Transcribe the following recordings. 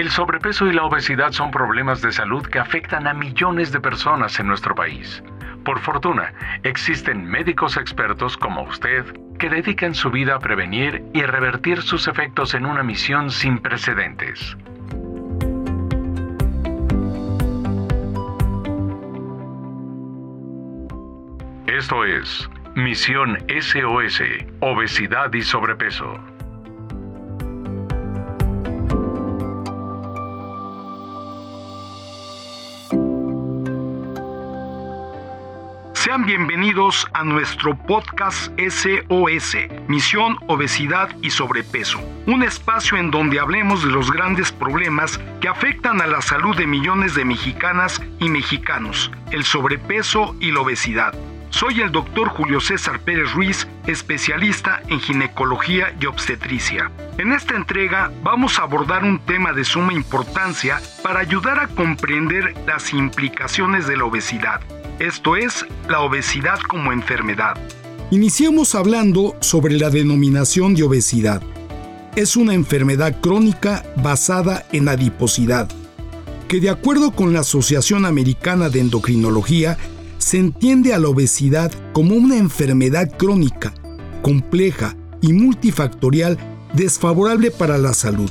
El sobrepeso y la obesidad son problemas de salud que afectan a millones de personas en nuestro país. Por fortuna, existen médicos expertos como usted que dedican su vida a prevenir y revertir sus efectos en una misión sin precedentes. Esto es Misión SOS, Obesidad y Sobrepeso. Sean bienvenidos a nuestro podcast SOS, Misión Obesidad y Sobrepeso, un espacio en donde hablemos de los grandes problemas que afectan a la salud de millones de mexicanas y mexicanos, el sobrepeso y la obesidad. Soy el doctor Julio César Pérez Ruiz, especialista en ginecología y obstetricia. En esta entrega vamos a abordar un tema de suma importancia para ayudar a comprender las implicaciones de la obesidad, esto es, la obesidad como enfermedad. Iniciamos hablando sobre la denominación de obesidad. Es una enfermedad crónica basada en adiposidad, que de acuerdo con la Asociación Americana de Endocrinología, se entiende a la obesidad como una enfermedad crónica, compleja y multifactorial desfavorable para la salud.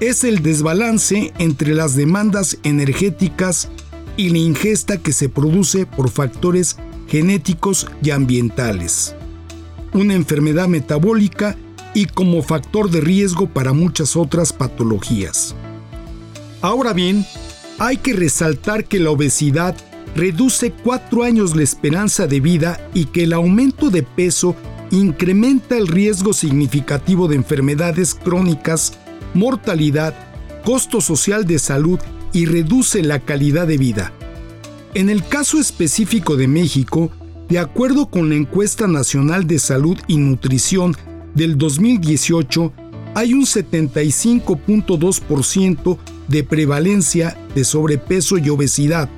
Es el desbalance entre las demandas energéticas y la ingesta que se produce por factores genéticos y ambientales. Una enfermedad metabólica y como factor de riesgo para muchas otras patologías. Ahora bien, hay que resaltar que la obesidad reduce cuatro años la esperanza de vida y que el aumento de peso incrementa el riesgo significativo de enfermedades crónicas, mortalidad, costo social de salud y reduce la calidad de vida. En el caso específico de México, de acuerdo con la encuesta nacional de salud y nutrición del 2018, hay un 75.2% de prevalencia de sobrepeso y obesidad,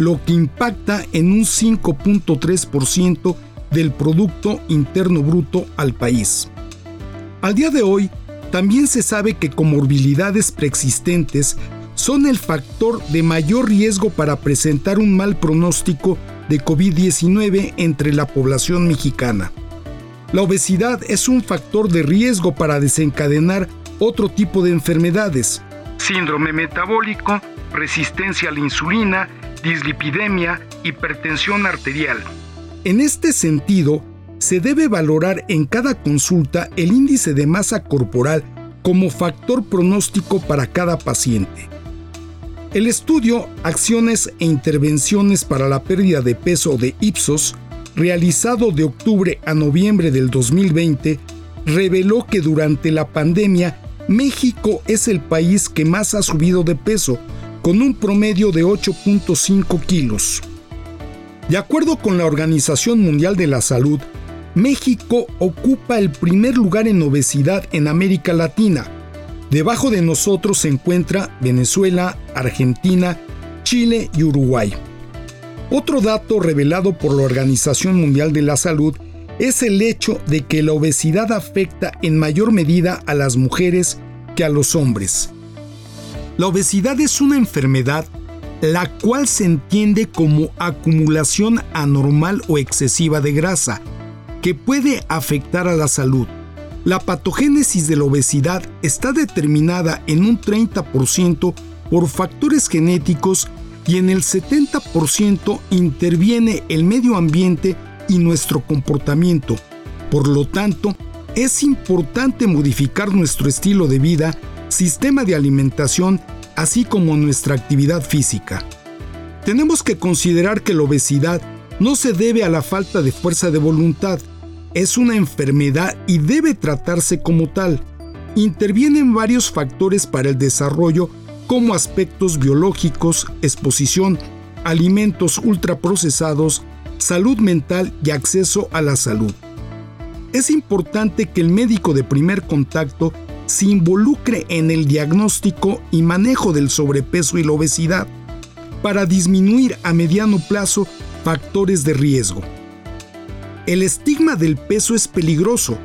lo que impacta en un 5.3% del Producto Interno Bruto al país. Al día de hoy, también se sabe que comorbilidades preexistentes son el factor de mayor riesgo para presentar un mal pronóstico de COVID-19 entre la población mexicana. La obesidad es un factor de riesgo para desencadenar otro tipo de enfermedades. Síndrome metabólico, resistencia a la insulina, dislipidemia, hipertensión arterial. En este sentido, se debe valorar en cada consulta el índice de masa corporal como factor pronóstico para cada paciente. El estudio Acciones e Intervenciones para la Pérdida de Peso de Ipsos, realizado de octubre a noviembre del 2020, reveló que durante la pandemia México es el país que más ha subido de peso, con un promedio de 8.5 kilos. De acuerdo con la Organización Mundial de la Salud, México ocupa el primer lugar en obesidad en América Latina. Debajo de nosotros se encuentra Venezuela, Argentina, Chile y Uruguay. Otro dato revelado por la Organización Mundial de la Salud es el hecho de que la obesidad afecta en mayor medida a las mujeres que a los hombres. La obesidad es una enfermedad la cual se entiende como acumulación anormal o excesiva de grasa, que puede afectar a la salud. La patogénesis de la obesidad está determinada en un 30% por factores genéticos y en el 70% interviene el medio ambiente y nuestro comportamiento. Por lo tanto, es importante modificar nuestro estilo de vida sistema de alimentación, así como nuestra actividad física. Tenemos que considerar que la obesidad no se debe a la falta de fuerza de voluntad, es una enfermedad y debe tratarse como tal. Intervienen varios factores para el desarrollo como aspectos biológicos, exposición, alimentos ultraprocesados, salud mental y acceso a la salud. Es importante que el médico de primer contacto se involucre en el diagnóstico y manejo del sobrepeso y la obesidad para disminuir a mediano plazo factores de riesgo. El estigma del peso es peligroso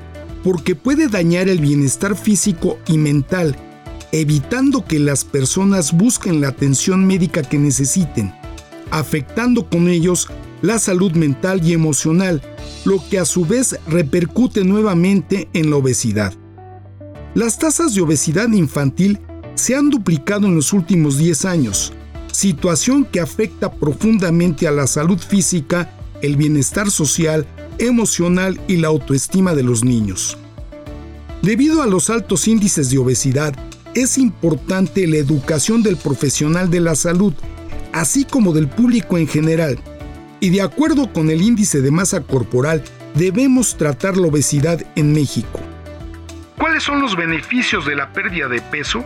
porque puede dañar el bienestar físico y mental, evitando que las personas busquen la atención médica que necesiten, afectando con ellos la salud mental y emocional, lo que a su vez repercute nuevamente en la obesidad. Las tasas de obesidad infantil se han duplicado en los últimos 10 años, situación que afecta profundamente a la salud física, el bienestar social, emocional y la autoestima de los niños. Debido a los altos índices de obesidad, es importante la educación del profesional de la salud, así como del público en general, y de acuerdo con el índice de masa corporal, debemos tratar la obesidad en México. ¿Cuáles son los beneficios de la pérdida de peso?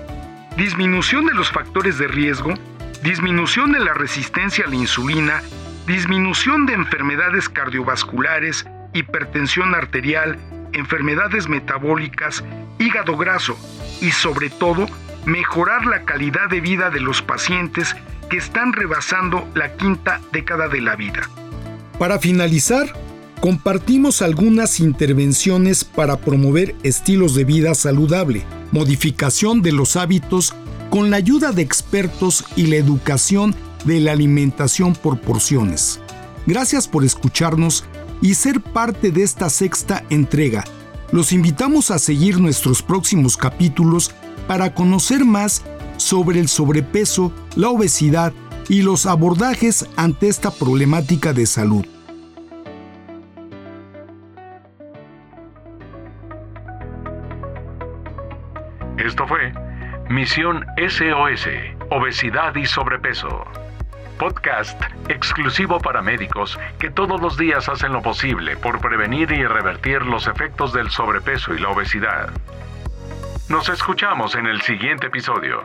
Disminución de los factores de riesgo, disminución de la resistencia a la insulina, disminución de enfermedades cardiovasculares, hipertensión arterial, enfermedades metabólicas, hígado graso y sobre todo mejorar la calidad de vida de los pacientes que están rebasando la quinta década de la vida. Para finalizar, compartimos algunas intervenciones para promover estilos de vida saludable, modificación de los hábitos con la ayuda de expertos y la educación de la alimentación por porciones. Gracias por escucharnos y ser parte de esta sexta entrega. Los invitamos a seguir nuestros próximos capítulos para conocer más sobre el sobrepeso, la obesidad y los abordajes ante esta problemática de salud. Esto fue Misión SOS, Obesidad y Sobrepeso. Podcast exclusivo para médicos que todos los días hacen lo posible por prevenir y revertir los efectos del sobrepeso y la obesidad. Nos escuchamos en el siguiente episodio.